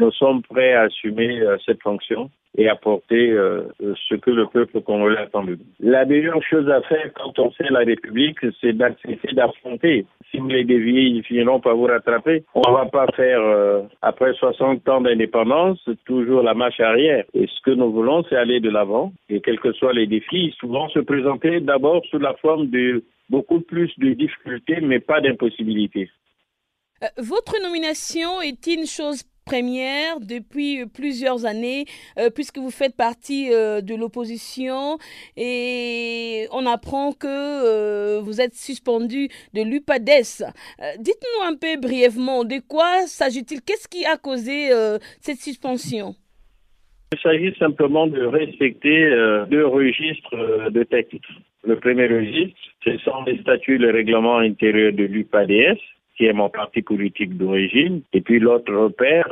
nous sommes prêts à assumer cette fonction et apporter ce que le peuple congolais attend. La meilleure chose à faire quand on sait la République, c'est d'accepter d'affronter. Si vous les déviez, ils finiront par vous rattraper. On ne va pas faire, après 60 ans d'indépendance, toujours la marche arrière. Et ce que nous voulons, c'est aller de l'avant. Et quels que soient les défis, souvent se présenter d'abord sous la forme de beaucoup plus de difficultés, mais pas d'impossibilités. Euh, votre nomination est une chose première depuis plusieurs années, euh, puisque vous faites partie euh, de l'opposition et on apprend que vous êtes suspendu de l'UPADES. Dites-nous un peu brièvement de quoi s'agit-il? Qu'est-ce qui a causé cette suspension? Il s'agit simplement de respecter deux registres de textes. Le premier registre, ce sont les statuts, le règlement intérieur de l'UPADS, qui est mon parti politique d'origine. Et puis l'autre repère,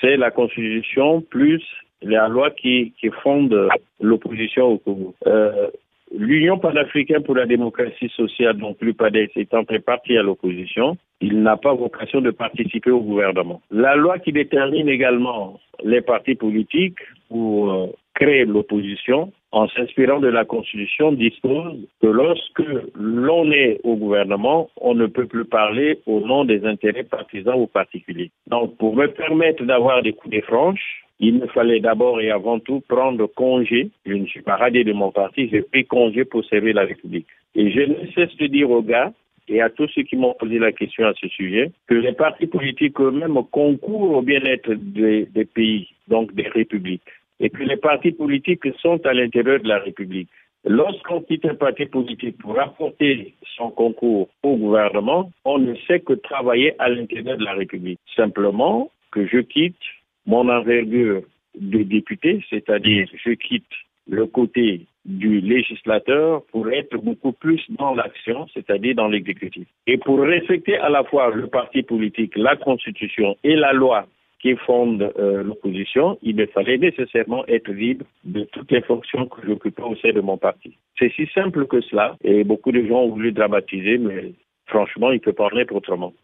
c'est la Constitution plus la loi qui, qui fonde l'opposition au Congo. Euh, L'Union panafricaine pour la démocratie sociale, donc l'UPADES, étant très parti à l'opposition, il n'a pas vocation de participer au gouvernement. La loi qui détermine également les partis politiques pour euh, créer l'opposition, en s'inspirant de la Constitution, dispose que lorsque l'on est au gouvernement, on ne peut plus parler au nom des intérêts partisans ou particuliers. Donc, pour me permettre d'avoir des coups de franches, il me fallait d'abord et avant tout prendre congé. Je ne suis pas radié de mon parti, j'ai pris congé pour servir la République. Et je ne cesse de dire aux gars et à tous ceux qui m'ont posé la question à ce sujet que les partis politiques eux-mêmes concourent au bien-être des, des pays, donc des républiques et que les partis politiques sont à l'intérieur de la République. Lorsqu'on quitte un parti politique pour apporter son concours au gouvernement, on ne sait que travailler à l'intérieur de la République. Simplement que je quitte mon envergure de député, c'est-à-dire je quitte le côté du législateur pour être beaucoup plus dans l'action, c'est-à-dire dans l'exécutif. Et pour respecter à la fois le parti politique, la constitution et la loi qui fonde euh, l'opposition, il fallait nécessairement être libre de toutes les fonctions que j'occupais au sein de mon parti. C'est si simple que cela, et beaucoup de gens ont voulu dramatiser, mais franchement, il peut parler autrement.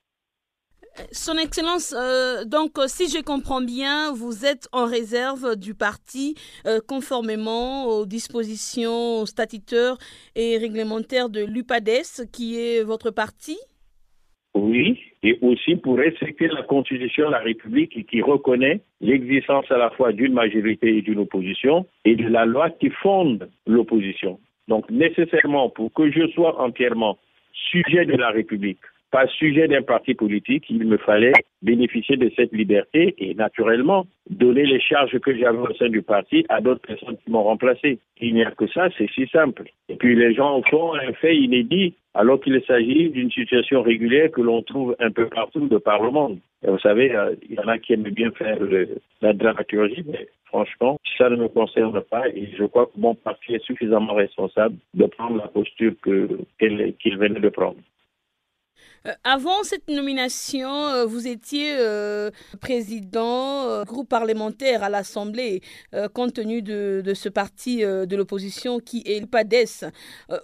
Son Excellence, euh, donc si je comprends bien, vous êtes en réserve du parti euh, conformément aux dispositions statutaires et réglementaires de l'UPADES, qui est votre parti? Oui, et aussi pour respecter la Constitution de la République qui reconnaît l'existence à la fois d'une majorité et d'une opposition et de la loi qui fonde l'opposition. Donc nécessairement, pour que je sois entièrement sujet de la République, pas sujet d'un parti politique, il me fallait bénéficier de cette liberté et naturellement donner les charges que j'avais au sein du parti à d'autres personnes qui m'ont remplacé. Il n'y a que ça, c'est si simple. Et puis les gens font un fait inédit alors qu'il s'agit d'une situation régulière que l'on trouve un peu partout de par le monde. Et vous savez, euh, il y en a qui aiment bien faire la dramaturgie, mais franchement, ça ne me concerne pas et je crois que mon parti est suffisamment responsable de prendre la posture qu'il venait de prendre. Euh, avant cette nomination, euh, vous étiez euh, président groupe parlementaire à l'Assemblée, compte tenu de, ce parti de l'opposition qui est le PADES.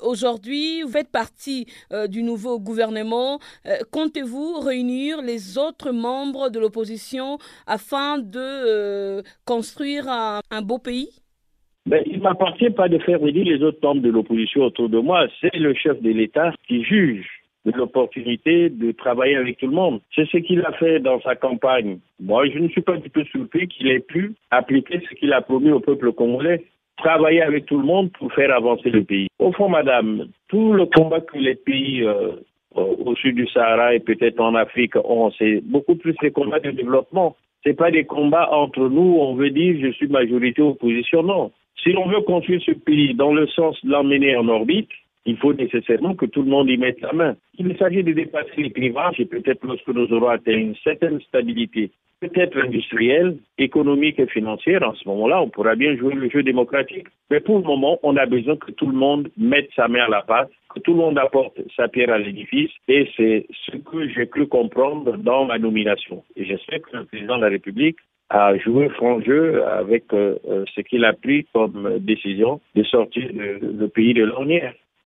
Aujourd'hui, vous faites partie du nouveau gouvernement. Comptez-vous réunir les autres membres de l'opposition afin de construire un, beau pays? Ben, il ne m'appartient pas de faire réunir les autres membres de l'opposition autour de moi. C'est le chef de l'État qui juge de l'opportunité de travailler avec tout le monde. C'est ce qu'il a fait dans sa campagne. Moi, je ne suis pas du tout surpris qu'il ait pu appliquer ce qu'il a promis au peuple congolais. Travailler avec tout le monde pour faire avancer le pays. Au fond, madame, tout le combat que les pays euh, au sud du Sahara et peut-être en Afrique ont, c'est beaucoup plus des combats de développement. C'est pas des combats entre nous, on veut dire je suis majorité opposition, non. Si l'on veut construire ce pays dans le sens de l'emmener en orbite, il faut nécessairement que tout le monde y mette la main. Il s'agit de dépasser les clivages et peut-être lorsque nous aurons atteint une certaine stabilité, peut-être industrielle, économique et financière, en ce moment-là, on pourra bien jouer le jeu démocratique. Mais pour le moment, on a besoin que tout le monde mette sa main à la pâte, que tout le monde apporte sa pierre à l'édifice et c'est ce que j'ai cru comprendre dans ma nomination. Et j'espère que le président de la République a joué franc jeu avec euh, euh, ce qu'il a pris comme décision de sortir du pays de l'ornière.